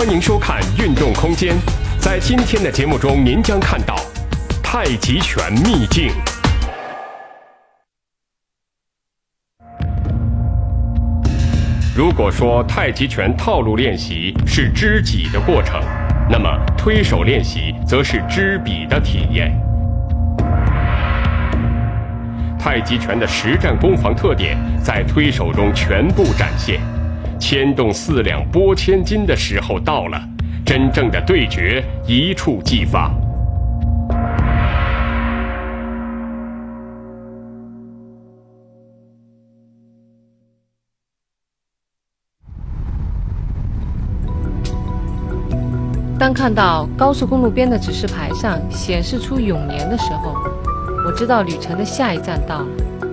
欢迎收看《运动空间》。在今天的节目中，您将看到太极拳秘境。如果说太极拳套路练习是知己的过程，那么推手练习则是知彼的体验。太极拳的实战攻防特点在推手中全部展现，牵动四两拨千斤的时候到了，真正的对决一触即发。当看到高速公路边的指示牌上显示出永年的时候，我知道旅程的下一站到了。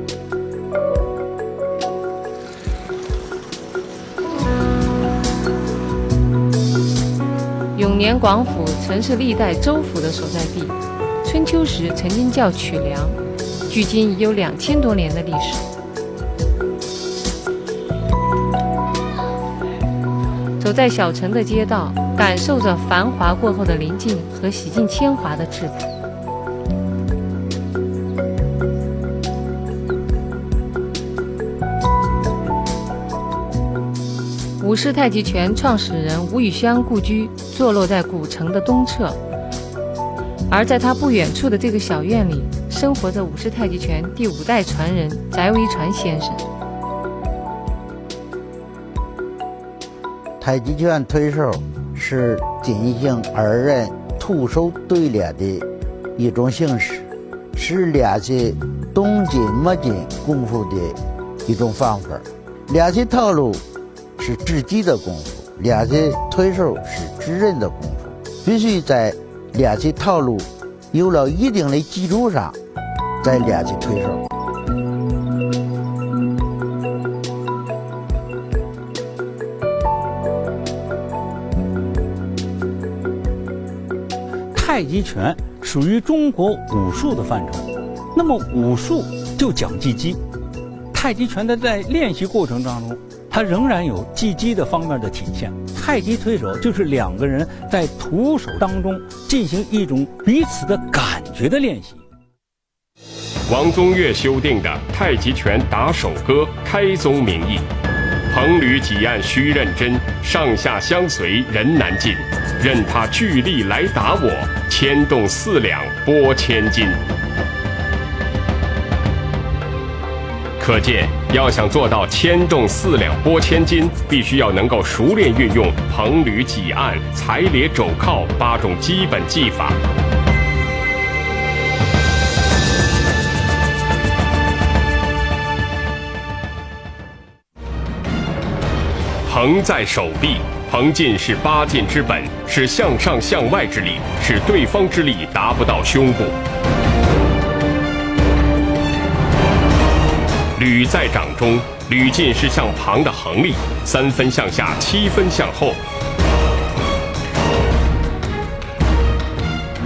永年广府曾是历代州府的所在地，春秋时曾经叫曲梁，距今已有两千多年的历史。走在小城的街道，感受着繁华过后的宁静和洗尽铅华的质朴。武氏太极拳创始人吴宇轩故居坐落在古城的东侧，而在他不远处的这个小院里，生活着武氏太极拳第五代传人翟维传先生。太极拳推手是进行二人徒手对练的一种形式，是练习懂劲没劲功夫的一种方法。练习套路是自己的功夫，练习推手是指人的功夫。必须在练习套路有了一定的基础上，再练习推手。太极拳属于中国武术的范畴，那么武术就讲技击。太极拳的在练习过程当中，它仍然有技击的方面的体现。太极推手就是两个人在徒手当中进行一种彼此的感觉的练习。王宗岳修订的《太极拳打手歌》开宗明义：“彭吕几案须认真，上下相随人难进。任他巨力来打我，牵动四两拨千斤。”可见，要想做到牵动四两拨千斤，必须要能够熟练运用彭吕几案、踩裂肘靠八种基本技法。横在手臂，横劲是八劲之本，是向上向外之力，使对方之力达不到胸部。吕在掌中，吕劲是向旁的横力，三分向下，七分向后。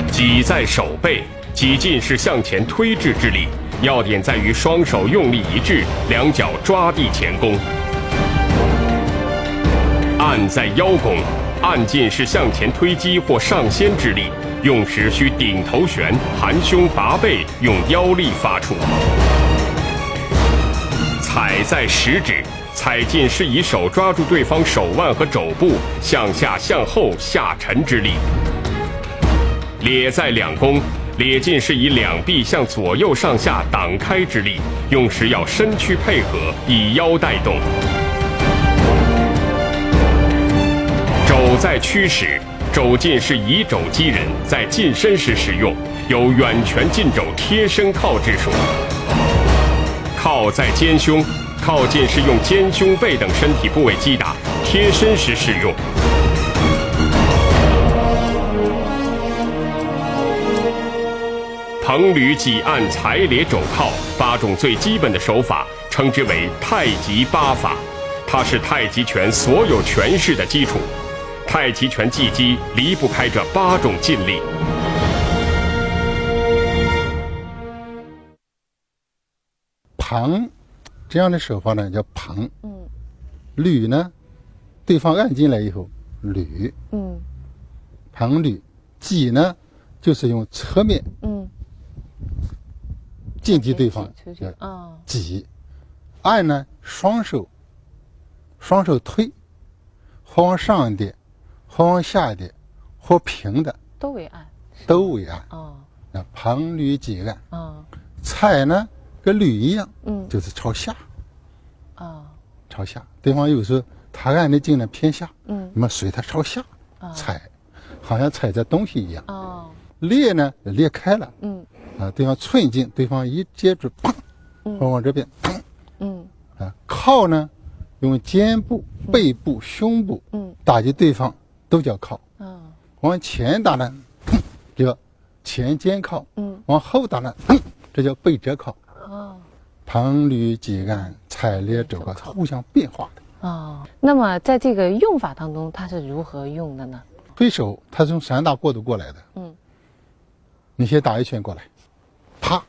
挤在手背，挤劲是向前推至之力，要点在于双手用力一致，两脚抓地前弓。按在腰弓，按劲是向前推击或上掀之力，用时需顶头悬，含胸拔背，用腰力发出。踩在食指，踩劲是以手抓住对方手腕和肘部，向下向后下沉之力。咧在两弓，咧劲是以两臂向左右上下挡开之力，用时要身躯配合，以腰带动。肘在驱使，肘劲是以肘击人，在近身时使用，有远拳近肘、贴身靠之说。靠在肩胸，靠近是用肩、胸、背等身体部位击打；贴身时使用。彭吕几按踩咧肘靠八种最基本的手法，称之为太极八法，它是太极拳所有拳式的基础。太极拳技击离不开这八种劲力。旁，这样的手法呢叫旁。嗯。吕呢，对方按进来以后，捋，嗯旁捋。挤呢，就是用侧面嗯，近击对方挤出去啊，挤。按呢，双手，双手推，或往上一点，或往下一点，或平的都为按都为按。哦那旁捋挤按，哦踩呢跟驴一样，嗯。就是朝下，哦朝下。对方有时候他按的劲呢偏下，嗯。那么随他朝下啊。踩，好像踩着东西一样。哦裂呢裂开了。嗯。啊，对方寸劲，对方一接住，砰，嗯。或往这边，砰嗯。啊，靠呢用肩部、背部、胸部嗯。打击对方都叫靠。哦往前打呢，砰叫前肩靠；嗯。往后打呢，砰这叫背折靠。哦旁捋挤按、踩裂肘靠，互相变化的。哦，那么在这个用法当中，它是如何用的呢？推手它是从散打过渡过来的。嗯你先打一拳过来，啪，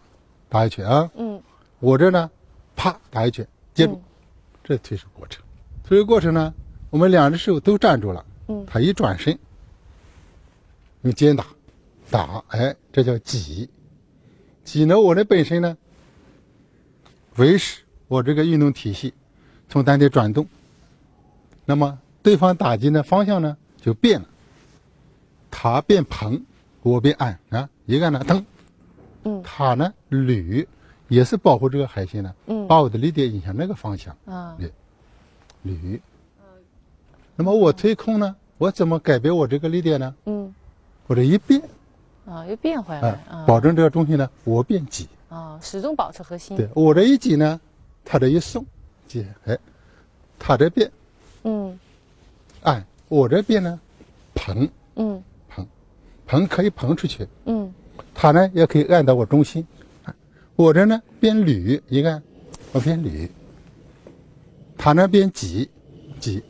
打一拳啊！嗯我这呢，啪打一拳，接住，嗯这是推手过程。推手过程呢，我们两只手都站住了，嗯他一转身，用肩打，打，哎，这叫挤。挤呢，我的本身呢，维持我这个运动体系从单体转动，那么对方打击的方向呢就变了，他变蓬，我变按啊，一个呢蹬，嗯。他呢捋，也是保护这个海星呢，嗯。把我的力点引向那个方向啊。捋。那么我推空呢，我怎么改变我这个力点呢？嗯。我这一变，啊，又变回来啊，啊。保证这个中心呢，我变挤。啊，始终保持核心。对我这一挤呢，他这一松，挤，哎，他这边嗯按，我这边呢，膨嗯膨，膨可以膨出去，嗯他呢也可以按到我中心。啊我这呢边捋，你看，我边捋，他那边挤，挤，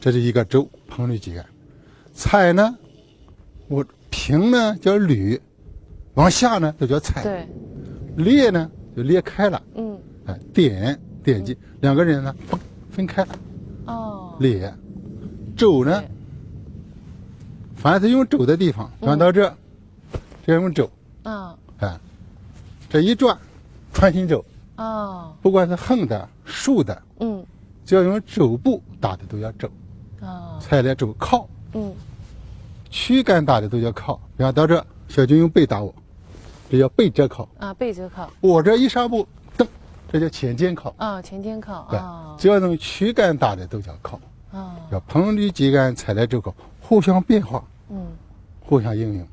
这是一个周，膨捋挤按。踩呢，我平呢叫捋，往下呢就叫踩。对，裂呢就裂开了，嗯。哎，点点击两个人呢，嘣分开了，哦。裂。肘呢，凡是用肘的地方，转到这，这用肘，啊哎，这一转，穿心肘，哦。不管是横的、竖的，嗯。只要用肘部打的都要肘，哦。踩来肘靠，嗯。躯干打的都叫靠。比方到这，小军用背打我，这叫背折靠。啊背折靠我这一上步，蹬，这叫前肩靠。啊前肩靠对啊，只要能躯干大的都叫靠。啊叫彭捋肌干踩来肘靠，互相变化，嗯互相应用。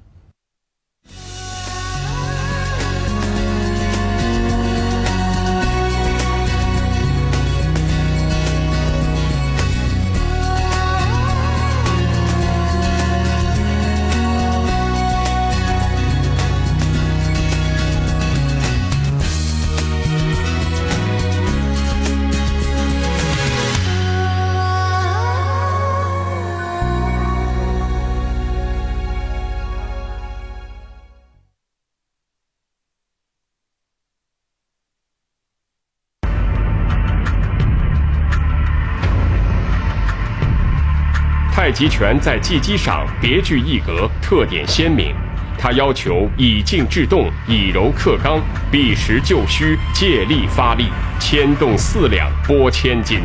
集权在技击上别具一格，特点鲜明。他要求以静制动，以柔克刚，避实就虚，借力发力，牵动四两拨千斤。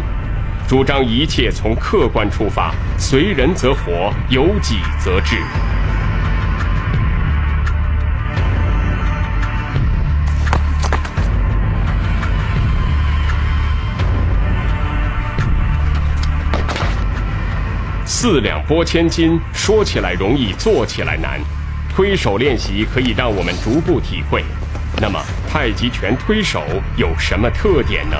主张一切从客观出发，随人则活，由己则治。四两拨千斤，说起来容易，做起来难。推手练习可以让我们逐步体会。那么，太极拳推手有什么特点呢？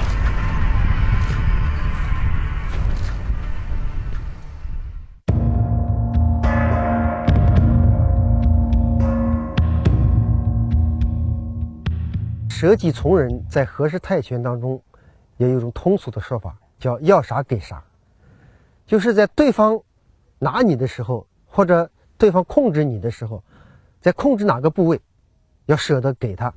舍己从人，在和氏泰拳当中，也有一种通俗的说法，叫要啥给啥，就是在对方拿你的时候，或者对方控制你的时候，在控制哪个部位，要舍得给他，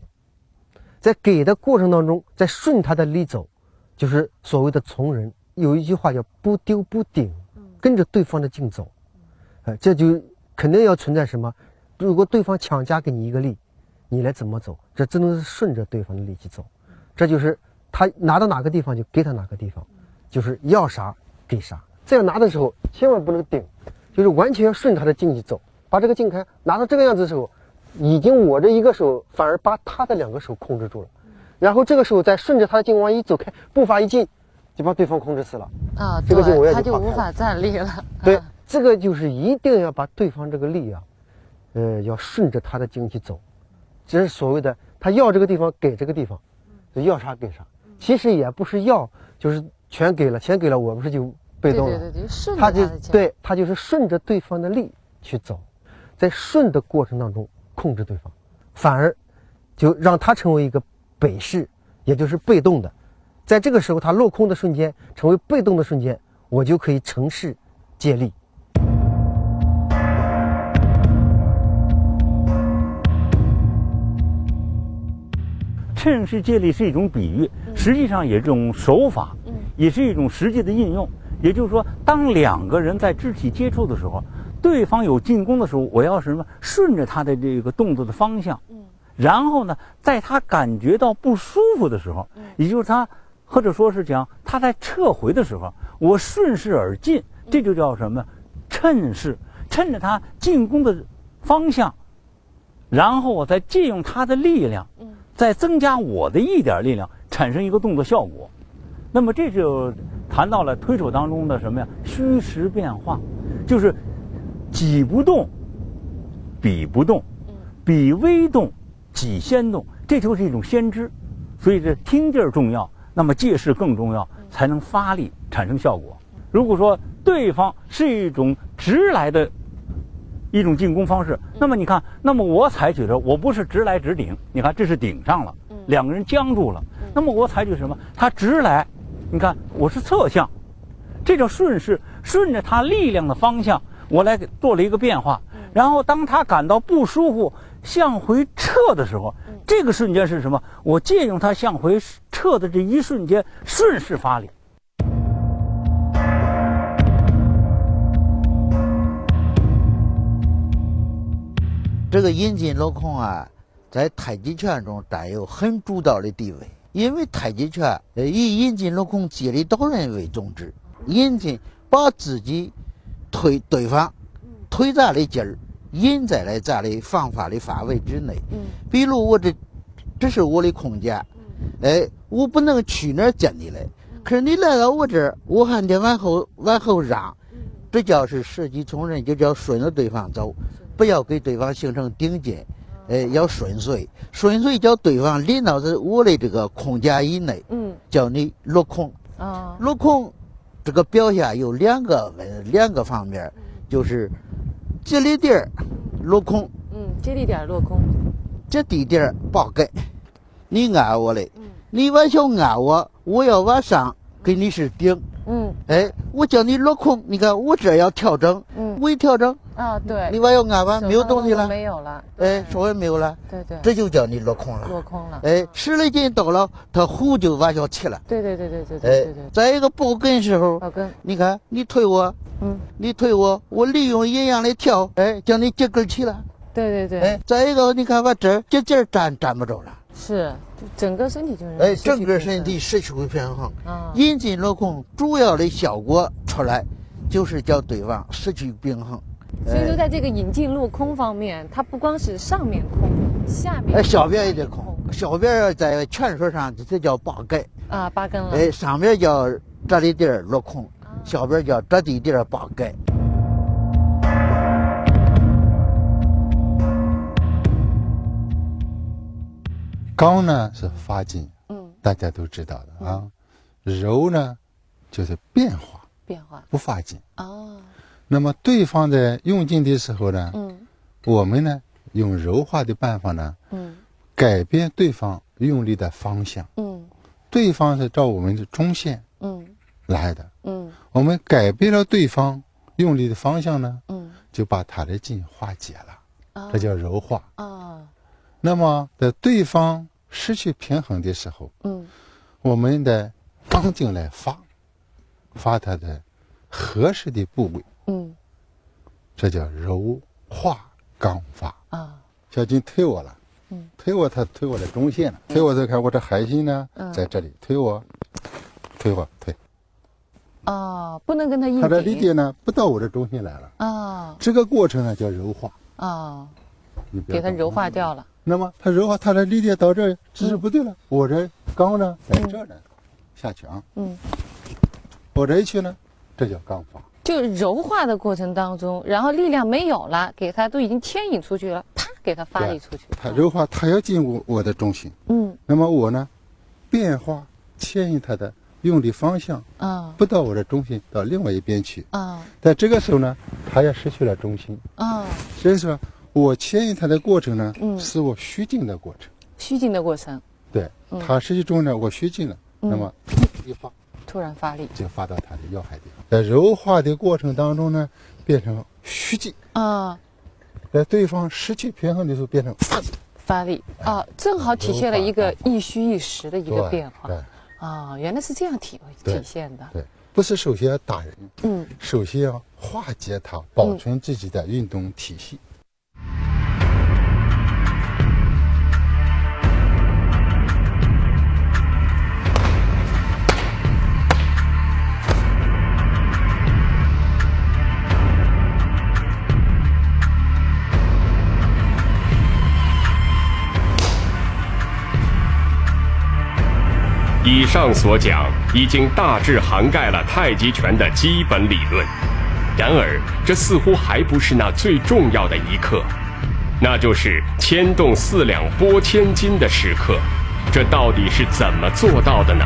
在给的过程当中，在顺他的力走，就是所谓的从人。有一句话叫不丢不顶，跟着对方的劲走，呃，这就肯定要存在什么？如果对方强加给你一个力，你来怎么走？这只能是顺着对方的力去走，这就是他拿到哪个地方就给他哪个地方，就是要啥给啥。这样拿的时候千万不能顶，就是完全要顺着他的劲去走。把这个劲开，拿到这个样子的时候，已经我这一个手反而把他的两个手控制住了，然后这个时候再顺着他的劲往一走开，步伐一进，就把对方控制死了。啊，这个劲我对，他就无法站立了。对啊，这个就是一定要把对方这个力啊，呃，要顺着他的劲去走，这是所谓的他要这个地方给这个地方，要啥给啥。其实也不是要，就是全给了，全给了，我不是就被动了。对对对，就顺着他就。对他就是顺着对方的力去走，在顺的过程当中控制对方，反而就让他成为一个北势，也就是被动的。在这个时候，他落空的瞬间，成为被动的瞬间，我就可以乘势借力。趁势借力是一种比喻，实际上也是一种手法，也是一种实际的应用。也就是说，当两个人在肢体接触的时候，对方有进攻的时候，我要什么？顺着他的这个动作的方向，然后呢，在他感觉到不舒服的时候，也就是他或者说是讲他在撤回的时候，我顺势而进，这就叫什么？趁势，趁着他进攻的方向，然后我再借用他的力量，再增加我的一点力量，产生一个动作效果。那么这就谈到了推手当中的什么呀？虚实变化，就是己不动，彼不动，彼微动，己先动，这就是一种先知。所以这听劲儿重要，那么借势更重要，才能发力产生效果。如果说对方是一种直来的一种进攻方式，那么你看，那么我采取的我不是直来直顶，你看这是顶上了，两个人僵住了，那么我采取什么？他直来，你看我是侧向，这叫顺势，顺着他力量的方向，我来给做了一个变化。然后当他感到不舒服，向回撤的时候，这个瞬间是什么？我借用他向回撤的这一瞬间，顺势发力。这个阴茎镂空啊，在太极拳中占有很主导的地位。因为太极拳呃以阴茎镂空借力导人为宗旨，引进把自己推对方推咱的劲儿引在了咱的方法的范围之内。比如我这这是我的空间，哎，我不能去那儿接你来，可是你来到我这儿，我还得往后往后让，这叫是舍己从人，就叫顺着对方走，不要给对方形成顶劲，哎，要顺遂，顺遂叫对方领到这我的这个空间以内，嗯叫你落空。啊落空这个表现有两个问两个方面，就是接力点落空，嗯，接力点落空。接地点儿爆盖。你按我嘞，你往下按我，我要往上给你是顶。嗯。哎，我叫你落空，你看我这要调整，嗯。我一调整，啊，对，你往要按吧没有东西了。没有了。哎，稍微没有了，对对，这就叫你落空了。落空了。哎，十来斤到了，它呼就往下起了。对对对对对对哎再一个抱根时候，老根，你看你推我，嗯，你推我，我利用阴阳的调，哎，叫你接根起了。对对对，，哎再一个，你看我这儿这劲儿站站不着了，是，就整个身体就是哎，整个身体失去平衡。啊，阴茎落空主要的效果出来，就是叫对方失去平衡。所以说在这个引进落空方面，它不光是上面空，下面哎，小边也得空，小边在拳术上这叫八盖，啊，八根了，哎，上面叫这里地儿落空，小边叫这地地儿八盖。刚呢是发劲，嗯，大家都知道的啊。柔呢就是变化，变化。不发劲。哦，那么对方在用劲的时候呢，嗯。我们呢用柔化的办法呢，嗯。改变对方用力的方向。嗯。对方是照我们的中线嗯。来的，嗯。我们改变了对方用力的方向呢，嗯，就把他的劲化解了，啊这叫柔化。啊，那么在对方失去平衡的时候，嗯。我们的刚劲来发，发它的合适的部位，嗯。这叫柔化刚发。啊，小金推我了，嗯，推我，他推我的中线了，推我再看我这海心呢，嗯。在这里推我，推我推，哦，不能跟他硬他的力顶点呢不到我的中心来了，啊。这个过程呢叫柔化，啊，你不要搞给它柔化掉了。那么它柔化，它的力点到这儿姿势不对了，我这刚呢在这儿呢，下去啊，嗯，我这一去呢，这叫刚法，就柔化的过程当中，然后力量没有了，给它都已经牵引出去了，啪，给它发力出去。它柔化，它要进入我的中心，嗯。那么我呢，变化牵引它的用力方向，啊不到我的中心，到另外一边去。啊在这个时候呢，它也失去了中心，啊，所以说我牵引它的过程呢，嗯。是我虚静的过程。虚静的过程，对，它实际中呢，我虚静了，嗯。那么一发突然发力。就发到它的要害地方。在柔化的过程当中呢，变成虚静，啊，在对方失去平衡的时候变成发发力。啊，正好体现了一个一虚一实的一个变化。对啊，原来是这样体对体现的。对，不是首先要打人，嗯。首先要化解它，保存自己的运动体系。以上所讲已经大致涵盖了太极拳的基本理论，然而这似乎还不是那最重要的一刻，那就是牵动四两拨千斤的时刻。这到底是怎么做到的呢？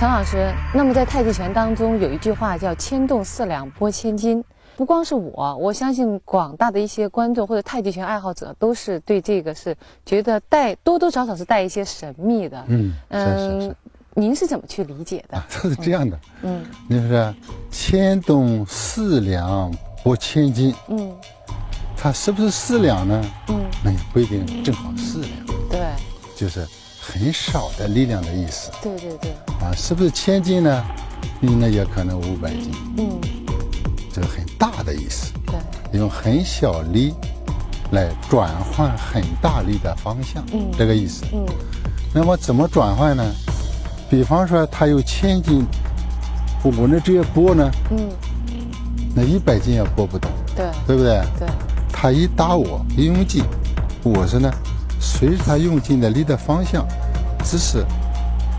陈老师，那么在太极拳当中有一句话叫“牵动四两拨千斤”，不光是我，我相信广大的一些观众或者太极拳爱好者都是对这个是觉得带多多少少是带一些神秘的。嗯，是是嗯是，，您是怎么去理解的？是这样的，嗯。就是牵动四两拨千斤，嗯。它是不是四两呢？嗯，那也不一定正好四两，对。就是很少的力量的意思对对对，啊。是不是千斤呢？那也可能五百斤，嗯这个很大的意思。对，用很小力来转换很大力的方向，嗯这个意思。嗯那么怎么转换呢？比方说，它有千斤，我呢直接拨呢，嗯，那一百斤也拨不动，对对不对？对，他一打我一用劲，我是呢随着他用劲的力的方向，只是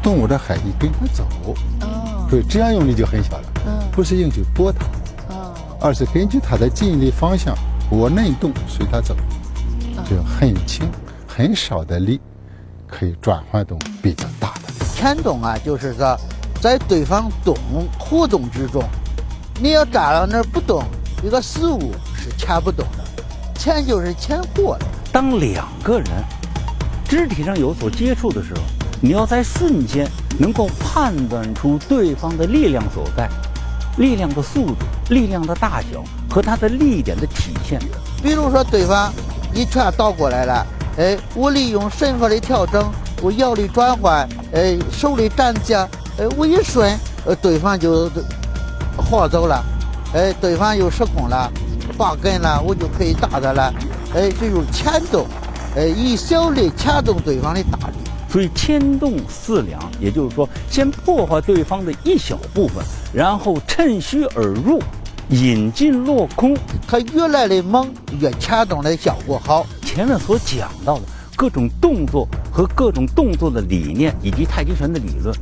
动我的海力跟他走，哦。所以这样用力就很小了，嗯。不是用去拨它，哦。而是根据它的劲力方向，我能动随它走，就很轻很少的力可以转换动比较大的。牵动啊，就是说，在对方动互动之中，你要站到那儿不动，一个事物是牵不动的，牵就是牵活的。当两个人肢体上有所接触的时候，你要在瞬间能够判断出对方的力量所在、力量的速度、力量的大小和他的力点的体现。比如说，对方一拳倒过来了，哎，我利用身法的调整，我腰力转换，哎，手里站接，哎，我一顺，呃，对方就晃走了，哎，对方又失控了，拔根了，我就可以打他了，哎，这就是牵动，哎，以小力掐动对方的大力。所以牵动四两，也就是说，先破坏对方的一小部分，然后趁虚而入，引进落空。他越来的猛，越牵动的效果好。前面所讲到的各种动作和各种动作的理念，以及太极拳的理论，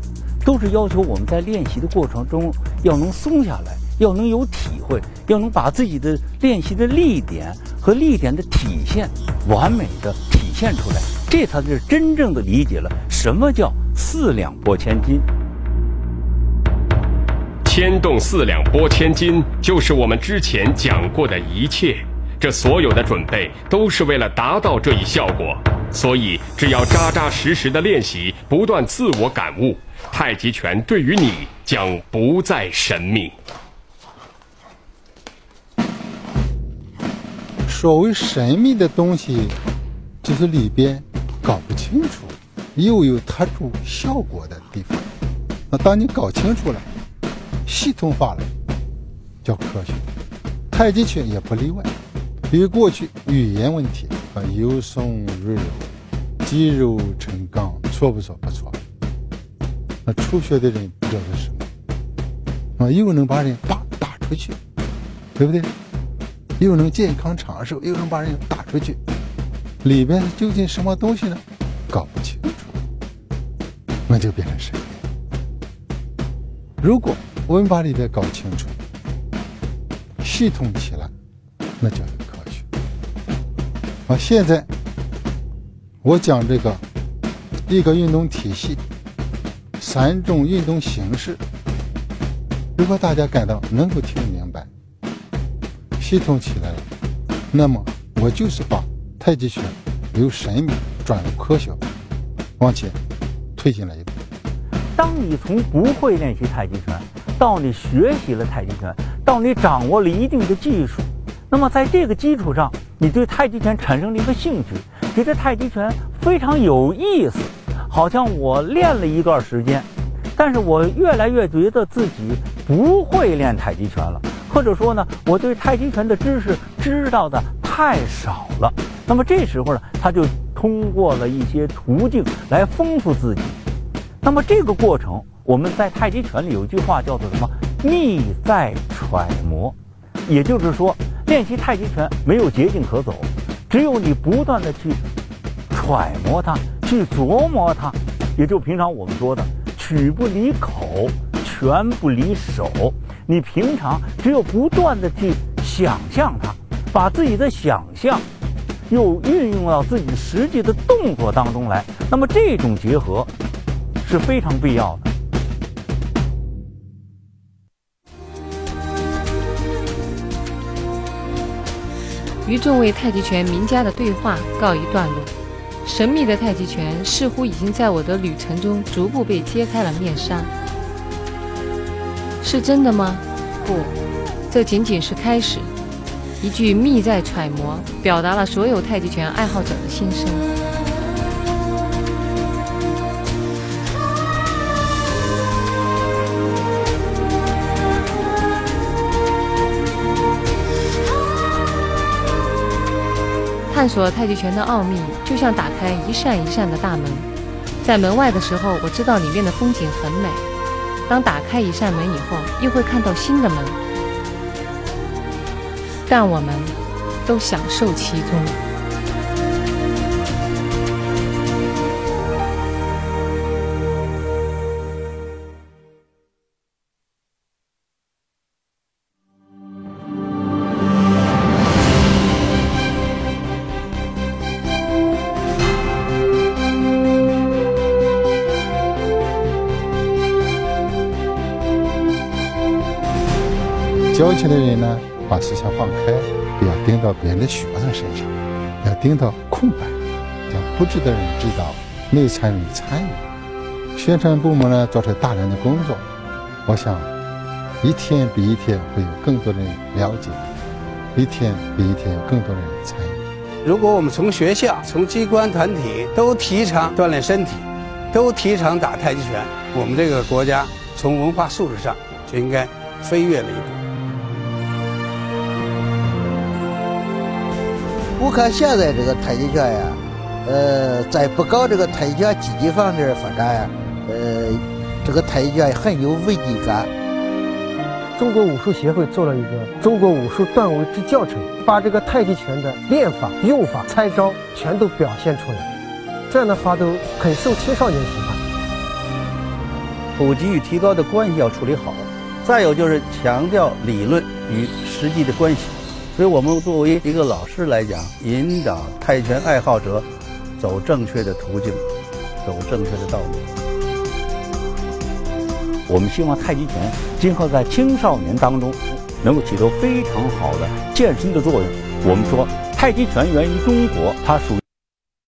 都是要求我们在练习的过程中要能松下来，要能有体会，要能把自己的练习的力点和力点的体现完美的体现出来，这才是真正的理解了什么叫四两拨千斤。牵动四两拨千斤，就是我们之前讲过的一切。这所有的准备都是为了达到这一效果，所以只要扎扎实实的练习，不断自我感悟，太极拳对于你将不再神秘。所谓神秘的东西，就是里边搞不清楚，又有特殊效果的地方。那当你搞清楚了，系统化了，叫科学。太极拳也不例外。比过去语言问题啊，有松入柔，肌肉成钢，错不错？不错。那初学的人不知道是啊，又能把人打打出去，对不对？又能健康长寿，又能把人打出去，里边究竟什么东西呢？搞不清楚，那就变成神。如果我们把里边搞清楚，系统起来，那叫科学。啊，现在我讲这个一个运动体系，三种运动形式，如果大家感到能够听明白，系统起来了，那么我就是把太极拳由神秘转入科学，往前推进了一步。当你从不会练习太极拳，到你学习了太极拳。到你掌握了一定的技术，那么在这个基础上，你对太极拳产生了一个兴趣，觉得太极拳非常有意思，好像我练了一段时间，但是我越来越觉得自己不会练太极拳了，或者说呢，我对太极拳的知识知道的太少了。那么这时候呢，他就通过了一些途径来丰富自己。那么这个过程，我们在太极拳里有一句话叫做什么？逆在揣摩，也就是说，练习太极拳没有捷径可走，只有你不断的去揣摩它，去琢磨它，也就平常我们说的“曲不离口，拳不离手”。你平常只有不断的去想象它，把自己的想象又运用到自己实际的动作当中来，那么这种结合是非常必要的。与众位太极拳名家的对话告一段落，神秘的太极拳似乎已经在我的旅程中逐步被揭开了面纱。是真的吗？不，这仅仅是开始。一句“密在揣摩”，表达了所有太极拳爱好者的心声。探索太极拳的奥秘，就像打开一扇一扇的大门。在门外的时候，我知道里面的风景很美；当打开一扇门以后，又会看到新的门。但我们都享受其中。教起的人呢，把思想放开，不要盯到别人的学生身上，要盯到空白，让不知的人知道，没参与参与。宣传部门呢，做出大量的工作，我想，一天比一天会有更多人了解，一天比一天有更多人参与。如果我们从学校、从机关团体都提倡锻炼身体，都提倡打太极拳，我们这个国家从文化素质上就应该飞跃了一步。我看现在这个太极拳呀，呃，在不搞这个太极拳积极方面发展呀，呃，这个太极拳很有危机感。中国武术协会做了一个《中国武术段位之教程》，把这个太极拳的练法、用法、拆招全都表现出来，这样的话都很受青少年喜欢。普及与提高的关系要处理好，再有就是强调理论与实际的关系。所以我们作为一个老师来讲，引导泰拳爱好者走正确的途径，走正确的道路。我们希望太极拳今后在青少年当中能够起到非常好的健身的作用。我们说，太极拳源于中国，它属。